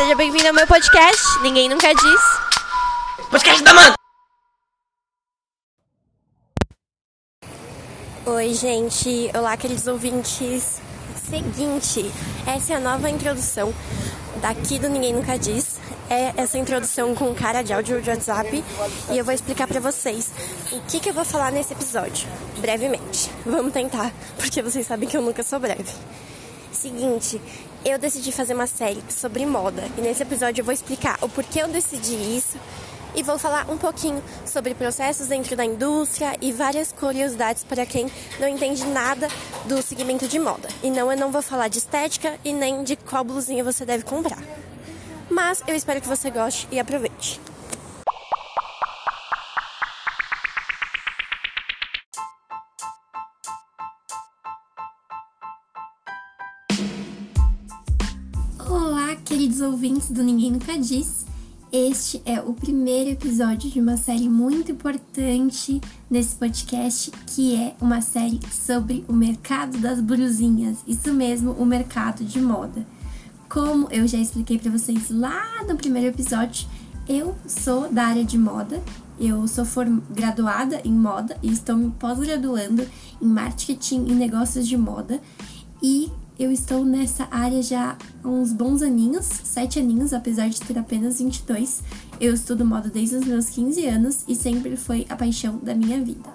seja bem-vindo ao meu podcast. Ninguém nunca diz. Podcast da Manda! Oi, gente. Olá, queridos ouvintes. Seguinte, essa é a nova introdução daqui do Ninguém Nunca Diz. É essa introdução com cara de áudio de WhatsApp e eu vou explicar pra vocês o que, que eu vou falar nesse episódio, brevemente. Vamos tentar, porque vocês sabem que eu nunca sou breve. Seguinte, eu decidi fazer uma série sobre moda e nesse episódio eu vou explicar o porquê eu decidi isso e vou falar um pouquinho sobre processos dentro da indústria e várias curiosidades para quem não entende nada do segmento de moda. E não, eu não vou falar de estética e nem de qual blusinha você deve comprar. Mas eu espero que você goste e aproveite. Ouvintes do Ninguém Nunca Diz. Este é o primeiro episódio de uma série muito importante nesse podcast, que é uma série sobre o mercado das blusinhas. Isso mesmo, o mercado de moda. Como eu já expliquei para vocês lá no primeiro episódio, eu sou da área de moda. Eu sou graduada em moda e estou me pós-graduando em marketing e negócios de moda. E eu estou nessa área já há uns bons aninhos, sete aninhos, apesar de ter apenas 22. Eu estudo moda desde os meus 15 anos e sempre foi a paixão da minha vida.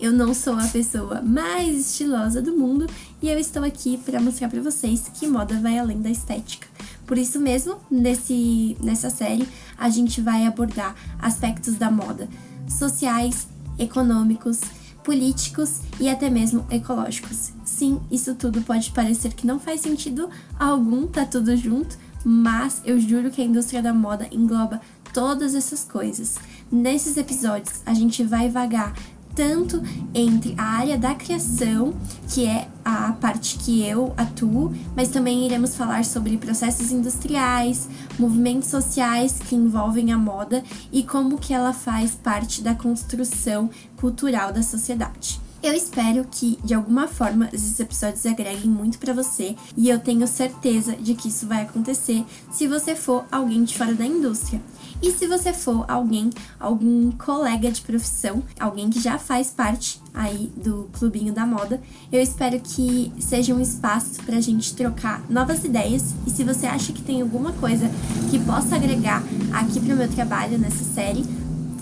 Eu não sou a pessoa mais estilosa do mundo e eu estou aqui para mostrar para vocês que moda vai além da estética. Por isso mesmo, nesse, nessa série, a gente vai abordar aspectos da moda sociais, econômicos, políticos e até mesmo ecológicos. Sim, isso tudo pode parecer que não faz sentido algum, tá tudo junto, mas eu juro que a indústria da moda engloba todas essas coisas. Nesses episódios, a gente vai vagar tanto entre a área da criação, que é a parte que eu atuo, mas também iremos falar sobre processos industriais, movimentos sociais que envolvem a moda e como que ela faz parte da construção cultural da sociedade. Eu espero que de alguma forma esses episódios agreguem muito para você e eu tenho certeza de que isso vai acontecer se você for alguém de fora da indústria. E se você for alguém, algum colega de profissão, alguém que já faz parte aí do clubinho da moda, eu espero que seja um espaço para a gente trocar novas ideias. E se você acha que tem alguma coisa que possa agregar aqui para o meu trabalho nessa série,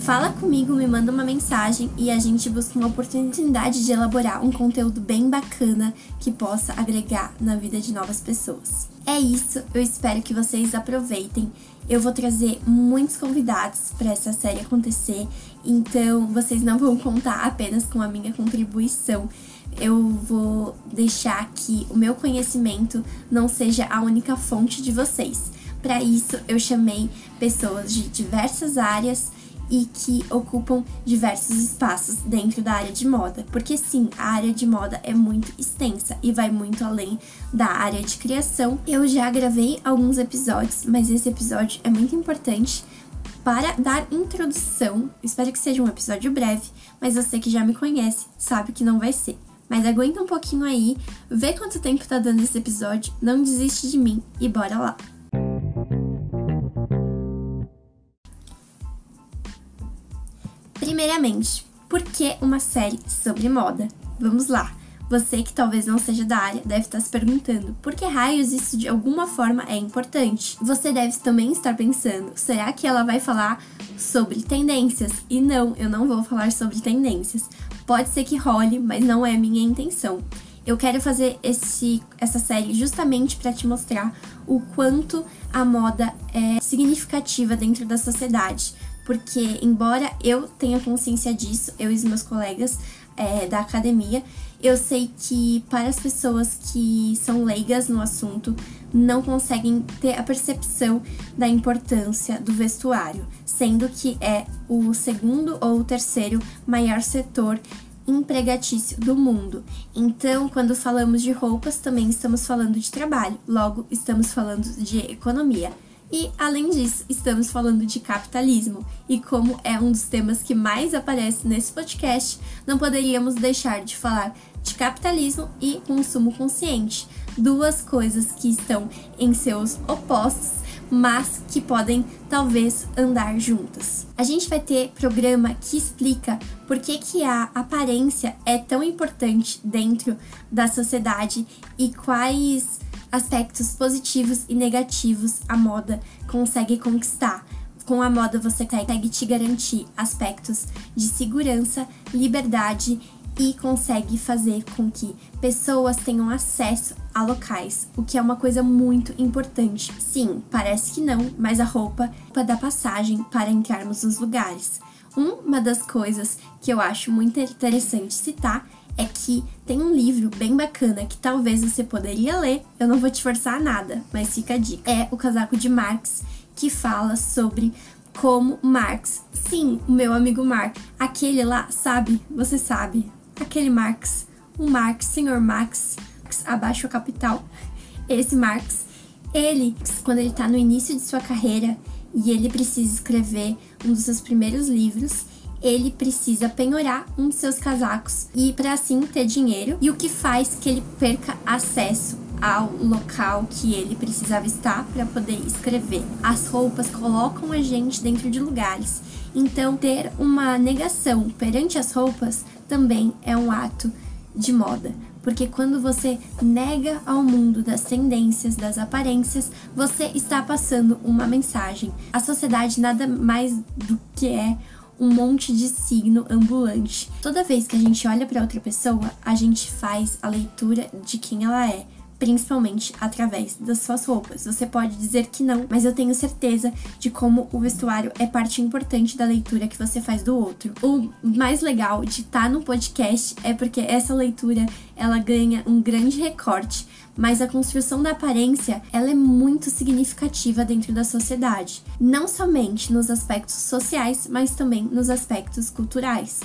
Fala comigo, me manda uma mensagem e a gente busca uma oportunidade de elaborar um conteúdo bem bacana que possa agregar na vida de novas pessoas. É isso, eu espero que vocês aproveitem. Eu vou trazer muitos convidados para essa série acontecer, então vocês não vão contar apenas com a minha contribuição. Eu vou deixar que o meu conhecimento não seja a única fonte de vocês. Para isso, eu chamei pessoas de diversas áreas e que ocupam diversos espaços dentro da área de moda, porque sim, a área de moda é muito extensa e vai muito além da área de criação. Eu já gravei alguns episódios, mas esse episódio é muito importante para dar introdução. Espero que seja um episódio breve, mas você que já me conhece sabe que não vai ser. Mas aguenta um pouquinho aí, vê quanto tempo tá dando esse episódio, não desiste de mim e bora lá! Primeiramente, por que uma série sobre moda? Vamos lá! Você que talvez não seja da área deve estar se perguntando por que raios isso de alguma forma é importante. Você deve também estar pensando: será que ela vai falar sobre tendências? E não, eu não vou falar sobre tendências. Pode ser que role, mas não é minha intenção. Eu quero fazer esse, essa série justamente para te mostrar o quanto a moda é significativa dentro da sociedade, porque, embora eu tenha consciência disso, eu e os meus colegas é, da academia, eu sei que para as pessoas que são leigas no assunto, não conseguem ter a percepção da importância do vestuário, sendo que é o segundo ou o terceiro maior setor empregatício do mundo. Então, quando falamos de roupas, também estamos falando de trabalho, logo estamos falando de economia. E, além disso, estamos falando de capitalismo. E como é um dos temas que mais aparece nesse podcast, não poderíamos deixar de falar de capitalismo e consumo consciente. Duas coisas que estão em seus opostos, mas que podem talvez andar juntas. A gente vai ter programa que explica por que, que a aparência é tão importante dentro da sociedade e quais aspectos positivos e negativos a moda consegue conquistar. Com a moda você consegue te garantir aspectos de segurança, liberdade e consegue fazer com que pessoas tenham acesso a locais, o que é uma coisa muito importante. Sim, parece que não, mas a roupa é da passagem para entrarmos nos lugares. Uma das coisas que eu acho muito interessante citar é que tem um livro bem bacana que talvez você poderia ler. Eu não vou te forçar a nada, mas fica a dica. É O Casaco de Marx, que fala sobre como Marx, sim, o meu amigo Marx, aquele lá, sabe? Você sabe, aquele Marx, o Marx, senhor Marx, abaixo a capital. Esse Marx, ele, quando ele tá no início de sua carreira e ele precisa escrever um dos seus primeiros livros, ele precisa penhorar um de seus casacos e para assim ter dinheiro, e o que faz que ele perca acesso ao local que ele precisava estar para poder escrever. As roupas colocam a gente dentro de lugares. Então, ter uma negação perante as roupas também é um ato de moda, porque quando você nega ao mundo das tendências, das aparências, você está passando uma mensagem. A sociedade nada mais do que é um monte de signo ambulante. Toda vez que a gente olha para outra pessoa, a gente faz a leitura de quem ela é principalmente através das suas roupas. Você pode dizer que não, mas eu tenho certeza de como o vestuário é parte importante da leitura que você faz do outro. O mais legal de estar tá no podcast é porque essa leitura ela ganha um grande recorte mas a construção da aparência ela é muito significativa dentro da sociedade, não somente nos aspectos sociais, mas também nos aspectos culturais.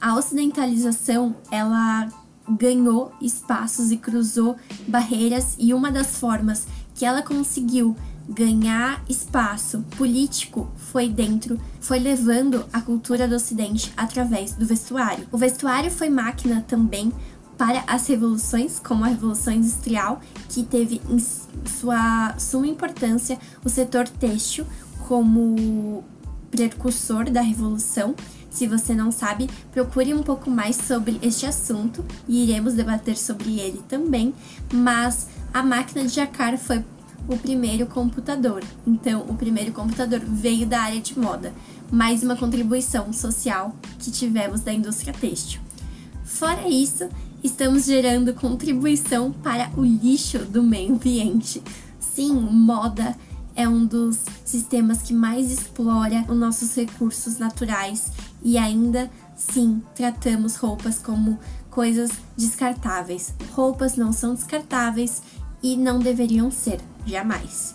A ocidentalização ela ganhou espaços e cruzou barreiras e uma das formas que ela conseguiu ganhar espaço político foi dentro, foi levando a cultura do Ocidente através do vestuário. O vestuário foi máquina também para as revoluções, como a Revolução Industrial, que teve em sua suma importância o setor têxtil como precursor da revolução. Se você não sabe, procure um pouco mais sobre este assunto e iremos debater sobre ele também. Mas a máquina de jacar foi o primeiro computador. Então, o primeiro computador veio da área de moda, mais uma contribuição social que tivemos da indústria têxtil. Fora isso, estamos gerando contribuição para o lixo do meio ambiente. Sim, moda é um dos sistemas que mais explora os nossos recursos naturais e ainda sim tratamos roupas como coisas descartáveis. Roupas não são descartáveis e não deveriam ser, jamais.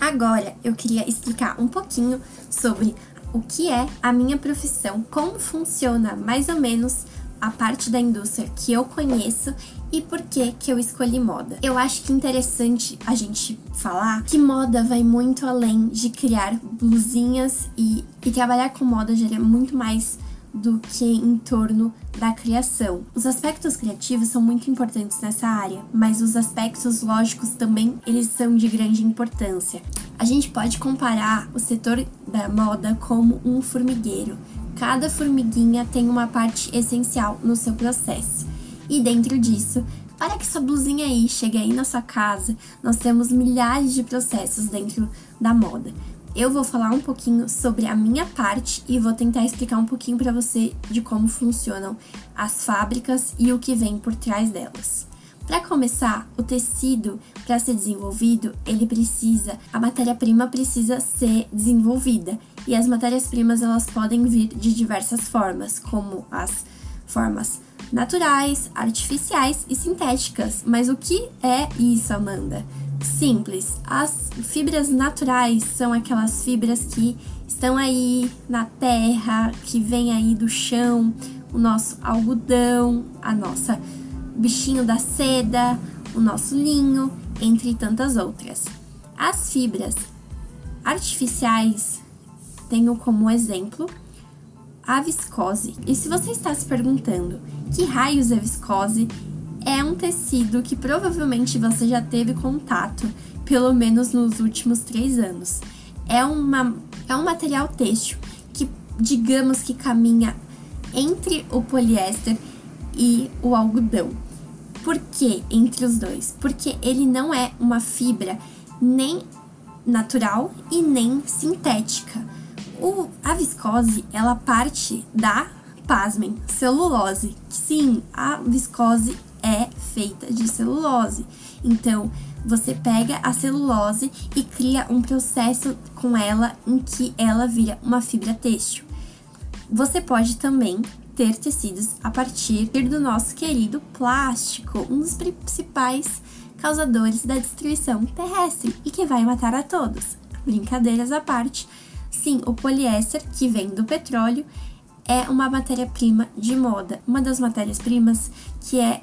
Agora eu queria explicar um pouquinho sobre o que é a minha profissão, como funciona mais ou menos a parte da indústria que eu conheço e por que que eu escolhi moda. Eu acho que é interessante a gente falar que moda vai muito além de criar blusinhas e, e trabalhar com moda gera muito mais do que em torno da criação. Os aspectos criativos são muito importantes nessa área, mas os aspectos lógicos também eles são de grande importância. A gente pode comparar o setor da moda como um formigueiro. Cada formiguinha tem uma parte essencial no seu processo. E dentro disso, para que sua blusinha aí chegue aí na sua casa, nós temos milhares de processos dentro da moda. Eu vou falar um pouquinho sobre a minha parte e vou tentar explicar um pouquinho para você de como funcionam as fábricas e o que vem por trás delas. Para começar, o tecido, para ser desenvolvido, ele precisa, a matéria-prima precisa ser desenvolvida. E as matérias-primas elas podem vir de diversas formas, como as formas naturais, artificiais e sintéticas. Mas o que é isso, Amanda? Simples. As fibras naturais são aquelas fibras que estão aí na terra, que vêm aí do chão, o nosso algodão, a nossa bichinho da seda, o nosso linho, entre tantas outras. As fibras artificiais tenho como exemplo a viscose. E se você está se perguntando que raios é viscose, é um tecido que provavelmente você já teve contato pelo menos nos últimos três anos. É, uma, é um material têxtil que, digamos que caminha entre o poliéster e o algodão. Por que entre os dois? Porque ele não é uma fibra nem natural e nem sintética. O, a viscose, ela parte da, pasmem, celulose. Sim, a viscose é feita de celulose. Então, você pega a celulose e cria um processo com ela em que ela vira uma fibra têxtil. Você pode também ter tecidos a partir do nosso querido plástico, um dos principais causadores da destruição terrestre e que vai matar a todos. Brincadeiras à parte, sim, o poliéster, que vem do petróleo, é uma matéria-prima de moda, uma das matérias-primas que é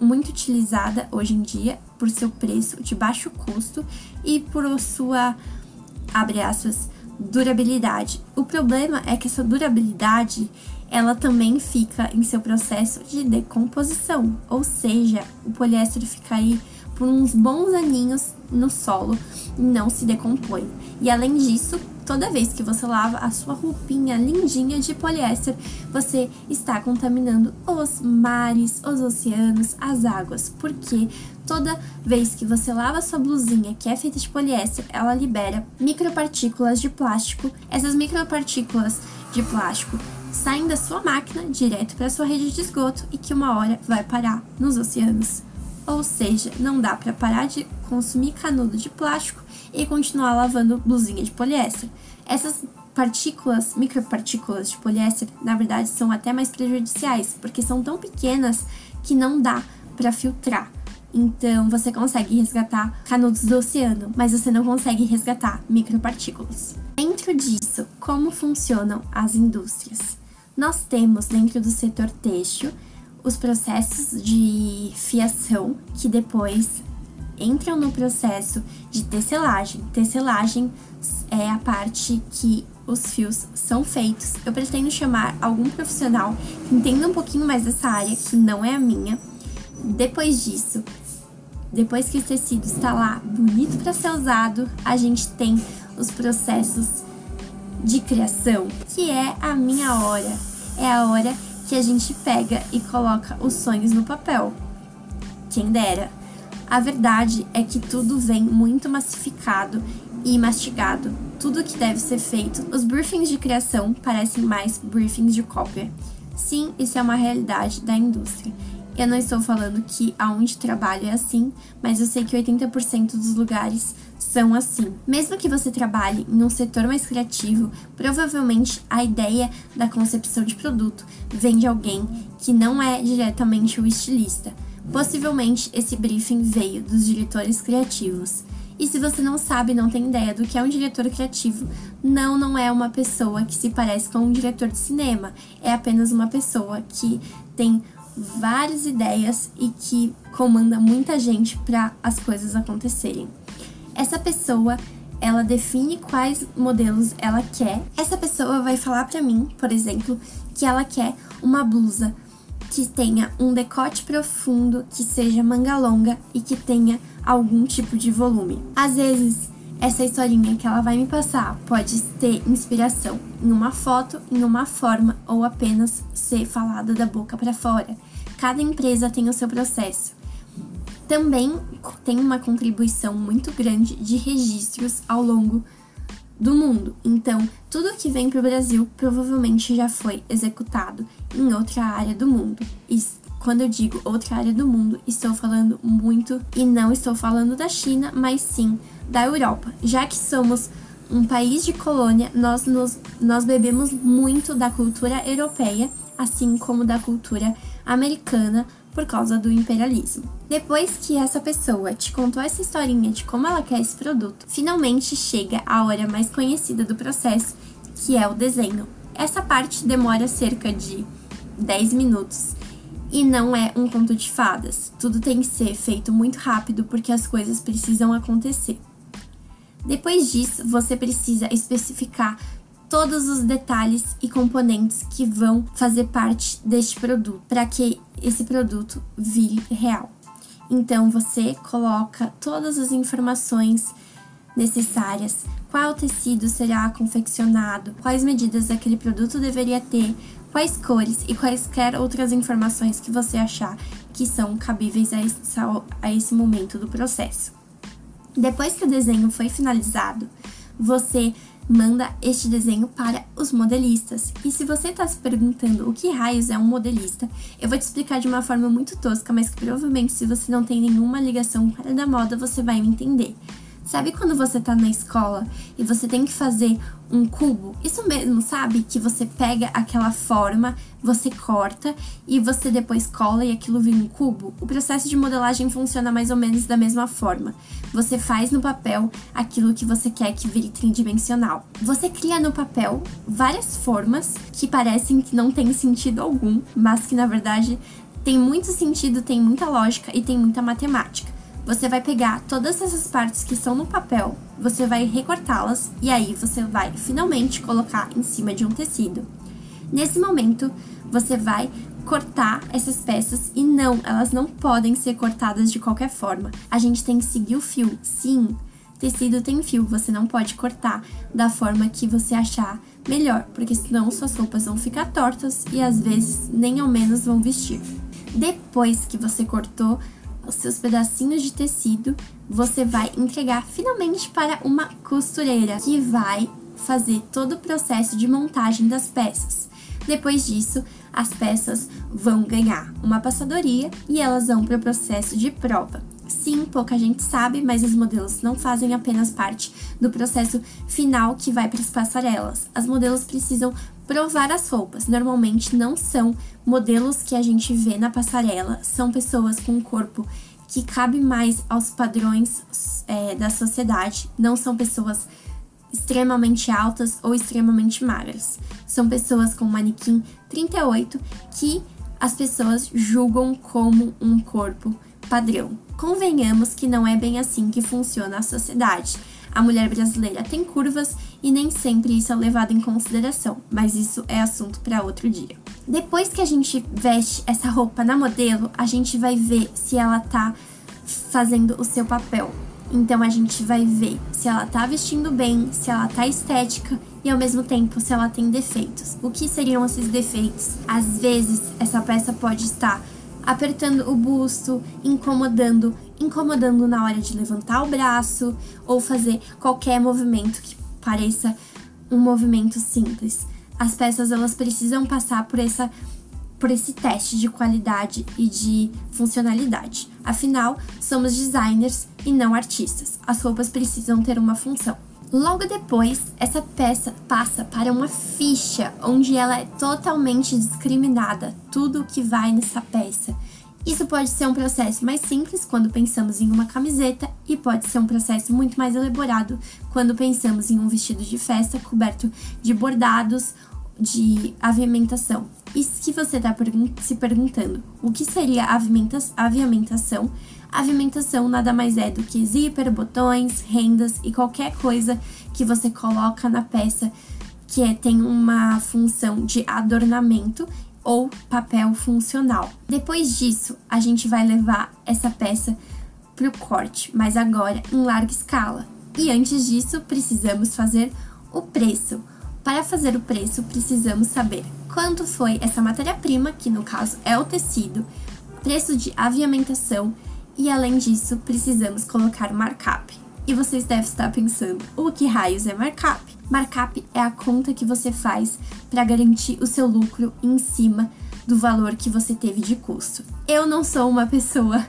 muito utilizada hoje em dia por seu preço de baixo custo e por sua, abre aspas, durabilidade. O problema é que essa durabilidade ela também fica em seu processo de decomposição, ou seja, o poliéster fica aí por uns bons aninhos no solo e não se decompõe. E além disso, toda vez que você lava a sua roupinha lindinha de poliéster, você está contaminando os mares, os oceanos, as águas, porque toda vez que você lava a sua blusinha que é feita de poliéster, ela libera micropartículas de plástico. Essas micropartículas de plástico saem da sua máquina direto para sua rede de esgoto e que uma hora vai parar nos oceanos. Ou seja, não dá para parar de consumir canudo de plástico e continuar lavando blusinha de poliéster. Essas partículas, micropartículas de poliéster, na verdade, são até mais prejudiciais, porque são tão pequenas que não dá para filtrar. Então, você consegue resgatar canudos do oceano, mas você não consegue resgatar micropartículas. Dentro disso, como funcionam as indústrias? Nós temos dentro do setor têxtil os processos de fiação que depois entram no processo de tecelagem. Tecelagem é a parte que os fios são feitos. Eu pretendo chamar algum profissional que entenda um pouquinho mais dessa área, que não é a minha. Depois disso, depois que o tecido está lá bonito para ser usado, a gente tem os processos de criação, que é a minha hora. É a hora que a gente pega e coloca os sonhos no papel. Quem dera. A verdade é que tudo vem muito massificado e mastigado. Tudo que deve ser feito. Os briefings de criação parecem mais briefings de cópia. Sim, isso é uma realidade da indústria. Eu não estou falando que aonde trabalho é assim, mas eu sei que 80% dos lugares são assim. Mesmo que você trabalhe em um setor mais criativo, provavelmente a ideia da concepção de produto vem de alguém que não é diretamente o estilista. Possivelmente esse briefing veio dos diretores criativos. E se você não sabe, não tem ideia do que é um diretor criativo, não, não é uma pessoa que se parece com um diretor de cinema. É apenas uma pessoa que tem várias ideias e que comanda muita gente para as coisas acontecerem. Essa pessoa ela define quais modelos ela quer. Essa pessoa vai falar para mim, por exemplo, que ela quer uma blusa que tenha um decote profundo, que seja manga longa e que tenha algum tipo de volume. Às vezes, essa historinha que ela vai me passar pode ter inspiração em uma foto, em uma forma ou apenas ser falada da boca para fora. Cada empresa tem o seu processo. Também tem uma contribuição muito grande de registros ao longo do mundo. Então, tudo que vem para o Brasil provavelmente já foi executado em outra área do mundo. E quando eu digo outra área do mundo, estou falando muito e não estou falando da China, mas sim da Europa. Já que somos um país de colônia, nós, nos, nós bebemos muito da cultura europeia, assim como da cultura americana, por causa do imperialismo. Depois que essa pessoa te contou essa historinha de como ela quer esse produto, finalmente chega a hora mais conhecida do processo, que é o desenho. Essa parte demora cerca de 10 minutos e não é um conto de fadas. Tudo tem que ser feito muito rápido porque as coisas precisam acontecer. Depois disso, você precisa especificar todos os detalhes e componentes que vão fazer parte deste produto para que esse produto vire real. Então você coloca todas as informações necessárias, qual tecido será confeccionado, quais medidas aquele produto deveria ter, quais cores e quaisquer outras informações que você achar que são cabíveis a esse, a esse momento do processo. Depois que o desenho foi finalizado, você manda este desenho para os modelistas. E se você está se perguntando o que raios é um modelista, eu vou te explicar de uma forma muito tosca, mas que provavelmente se você não tem nenhuma ligação com a área da moda, você vai me entender. Sabe quando você tá na escola e você tem que fazer um cubo? Isso mesmo, sabe? Que você pega aquela forma, você corta e você depois cola e aquilo vira um cubo? O processo de modelagem funciona mais ou menos da mesma forma. Você faz no papel aquilo que você quer que vire tridimensional. Você cria no papel várias formas que parecem que não têm sentido algum, mas que na verdade tem muito sentido, tem muita lógica e tem muita matemática. Você vai pegar todas essas partes que estão no papel, você vai recortá-las e aí você vai finalmente colocar em cima de um tecido. Nesse momento, você vai cortar essas peças e não, elas não podem ser cortadas de qualquer forma. A gente tem que seguir o fio. Sim, tecido tem fio, você não pode cortar da forma que você achar melhor, porque senão suas roupas vão ficar tortas e às vezes nem ao menos vão vestir. Depois que você cortou os seus pedacinhos de tecido, você vai entregar finalmente para uma costureira que vai fazer todo o processo de montagem das peças. Depois disso, as peças vão ganhar uma passadoria e elas vão para o processo de prova. Sim, pouca gente sabe, mas os modelos não fazem apenas parte do processo final que vai para as passarelas. As modelos precisam provar as roupas. Normalmente não são modelos que a gente vê na passarela, são pessoas com um corpo que cabe mais aos padrões é, da sociedade, não são pessoas extremamente altas ou extremamente magras. São pessoas com manequim 38 que as pessoas julgam como um corpo padrão. Convenhamos que não é bem assim que funciona a sociedade. A mulher brasileira tem curvas e nem sempre isso é levado em consideração, mas isso é assunto para outro dia. Depois que a gente veste essa roupa na modelo, a gente vai ver se ela tá fazendo o seu papel. Então a gente vai ver se ela tá vestindo bem, se ela tá estética e ao mesmo tempo se ela tem defeitos. O que seriam esses defeitos? Às vezes essa peça pode estar apertando o busto, incomodando incomodando na hora de levantar o braço ou fazer qualquer movimento que pareça um movimento simples. As peças elas precisam passar por essa por esse teste de qualidade e de funcionalidade. Afinal, somos designers e não artistas. As roupas precisam ter uma função. Logo depois, essa peça passa para uma ficha onde ela é totalmente discriminada, tudo que vai nessa peça. Isso pode ser um processo mais simples quando pensamos em uma camiseta e pode ser um processo muito mais elaborado quando pensamos em um vestido de festa coberto de bordados de aviamentação. E se você está se perguntando o que seria aviamentação, aviamentação nada mais é do que zíper, botões, rendas e qualquer coisa que você coloca na peça que é, tem uma função de adornamento ou papel funcional. Depois disso, a gente vai levar essa peça para o corte, mas agora em larga escala. E antes disso, precisamos fazer o preço. Para fazer o preço, precisamos saber quanto foi essa matéria-prima, que no caso é o tecido, preço de aviamentação e além disso, precisamos colocar markup. E vocês devem estar pensando, o que raios é markup? Markup é a conta que você faz para garantir o seu lucro em cima do valor que você teve de custo. Eu não sou uma pessoa,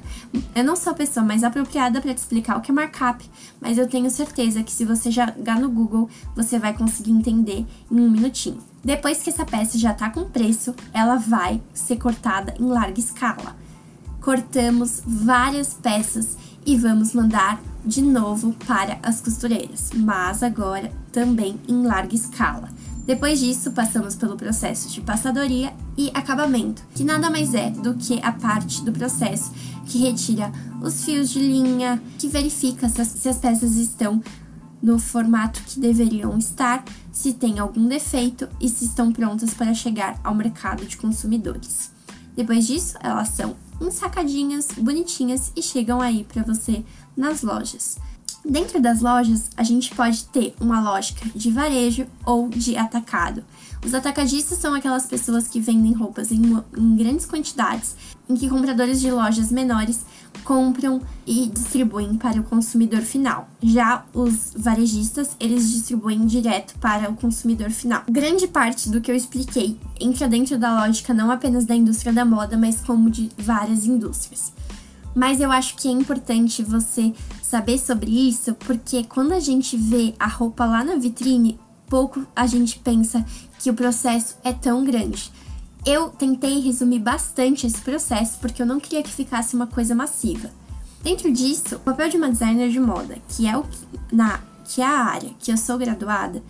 eu não sou a pessoa mais apropriada para te explicar o que é markup, mas eu tenho certeza que se você jogar no Google, você vai conseguir entender em um minutinho. Depois que essa peça já está com preço, ela vai ser cortada em larga escala. Cortamos várias peças e vamos mandar de novo para as costureiras, mas agora também em larga escala. Depois disso, passamos pelo processo de passadoria e acabamento, que nada mais é do que a parte do processo que retira os fios de linha, que verifica se as, peças estão no formato que deveriam estar, se tem algum defeito e se estão prontas para chegar ao mercado de consumidores. Depois disso, elas são ensacadinhas, bonitinhas e chegam aí para você nas lojas. Dentro das lojas, a gente pode ter uma lógica de varejo ou de atacado. Os atacadistas são aquelas pessoas que vendem roupas em, em, grandes quantidades, em que compradores de lojas menores compram e distribuem para o consumidor final. Já os varejistas, eles distribuem direto para o consumidor final. Grande parte do que eu expliquei entra dentro da lógica não apenas da indústria da moda, mas como de várias indústrias. Mas eu acho que é importante você saber sobre isso, porque quando a gente vê a roupa lá na vitrine, pouco a gente pensa que o processo é tão grande. Eu tentei resumir bastante esse processo porque eu não queria que ficasse uma coisa massiva. Dentro disso, o papel de uma designer de moda, que é o na que é a área que eu sou graduada,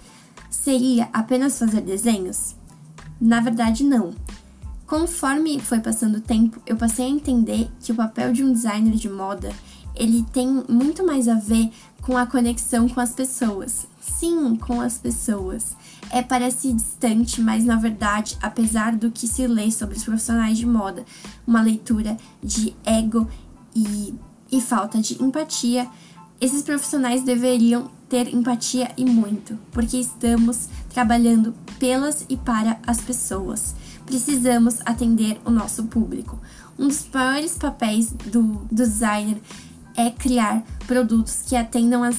seria apenas fazer desenhos? Na verdade, não. Conforme foi passando o tempo, eu passei a entender que o papel de um designer de moda, ele tem muito mais a ver com a conexão com as pessoas. Sim, com as pessoas. É parece distante, mas na verdade, apesar do que se lê sobre os profissionais de moda, uma leitura de ego e, e falta de empatia, esses profissionais deveriam ter empatia e muito, porque estamos trabalhando pelas e para as pessoas precisamos atender o nosso público. Um dos maiores papéis do, do designer é criar produtos que atendam, as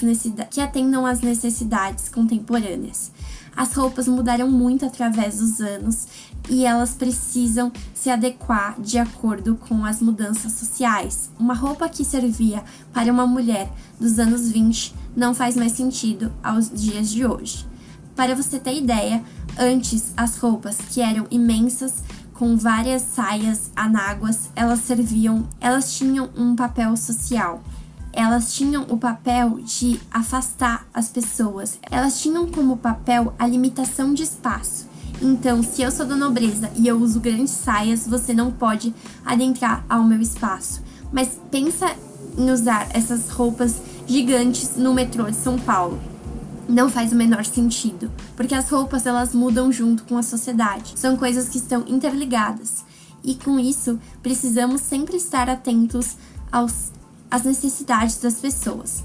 que atendam às necessidades contemporâneas. As roupas mudaram muito através dos anos e elas precisam se adequar de acordo com as mudanças sociais. Uma roupa que servia para uma mulher dos anos 20 não faz mais sentido aos dias de hoje. Para você ter ideia, Antes, as roupas, que eram imensas, com várias saias anáguas, elas serviam, elas tinham um papel social. Elas tinham o papel de afastar as pessoas. Elas tinham como papel a limitação de espaço. Então, se eu sou da nobreza e eu uso grandes saias, você não pode adentrar ao meu espaço. Mas pensa em usar essas roupas gigantes no metrô de São Paulo não faz o menor sentido, porque as roupas elas mudam junto com a sociedade. São coisas que estão interligadas. E com isso, precisamos sempre estar atentos aos, às necessidades das pessoas.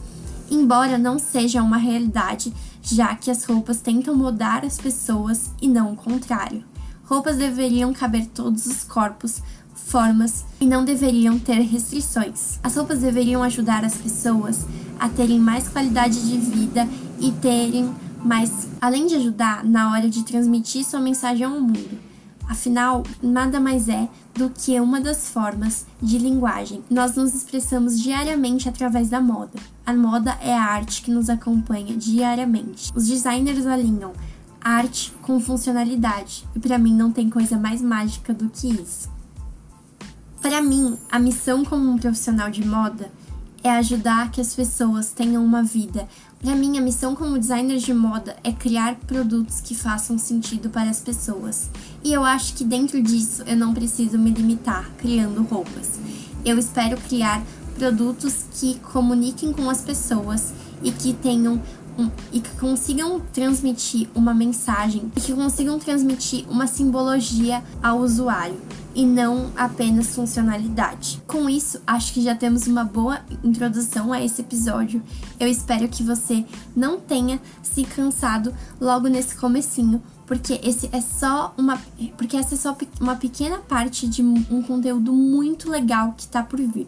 Embora não seja uma realidade, já que as roupas tentam mudar as pessoas e não o contrário. Roupas deveriam caber todos os corpos, formas e não deveriam ter restrições. As roupas deveriam ajudar as pessoas a terem mais qualidade de vida e terem mais, além de ajudar na hora de transmitir sua mensagem ao mundo. Afinal, nada mais é do que uma das formas de linguagem. Nós nos expressamos diariamente através da moda. A moda é a arte que nos acompanha diariamente. Os designers alinham arte com funcionalidade, e para mim não tem coisa mais mágica do que isso. Para mim, a missão como um profissional de moda é ajudar que as pessoas tenham uma vida. Para mim, a missão como designer de moda é criar produtos que façam sentido para as pessoas. E eu acho que dentro disso eu não preciso me limitar criando roupas. Eu espero criar produtos que comuniquem com as pessoas e que tenham e que consigam transmitir uma mensagem e que consigam transmitir uma simbologia ao usuário e não apenas funcionalidade. Com isso, acho que já temos uma boa introdução a esse episódio. Eu espero que você não tenha se cansado logo nesse comecinho, porque esse é só uma porque essa é só uma pequena parte de um conteúdo muito legal que tá por vir.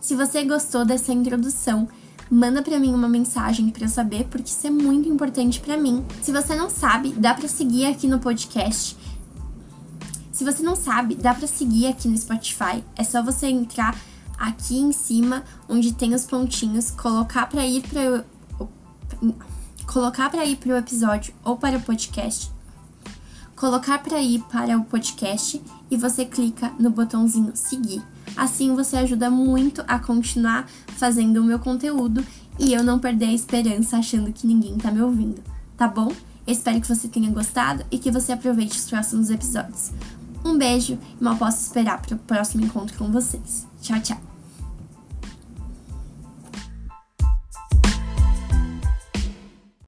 Se você gostou dessa introdução, manda para mim uma mensagem para eu saber, porque isso é muito importante para mim. Se você não sabe, dá para seguir aqui no podcast se você não sabe, dá para seguir aqui no Spotify. É só você entrar aqui em cima, onde tem os pontinhos, colocar para ir para colocar para ir para o episódio ou para o podcast. Colocar para ir para o podcast e você clica no botãozinho seguir. Assim você ajuda muito a continuar fazendo o meu conteúdo e eu não perder a esperança achando que ninguém tá me ouvindo, tá bom? Espero que você tenha gostado e que você aproveite os próximos episódios. Um beijo e mal posso esperar para o próximo encontro com vocês. Tchau, tchau!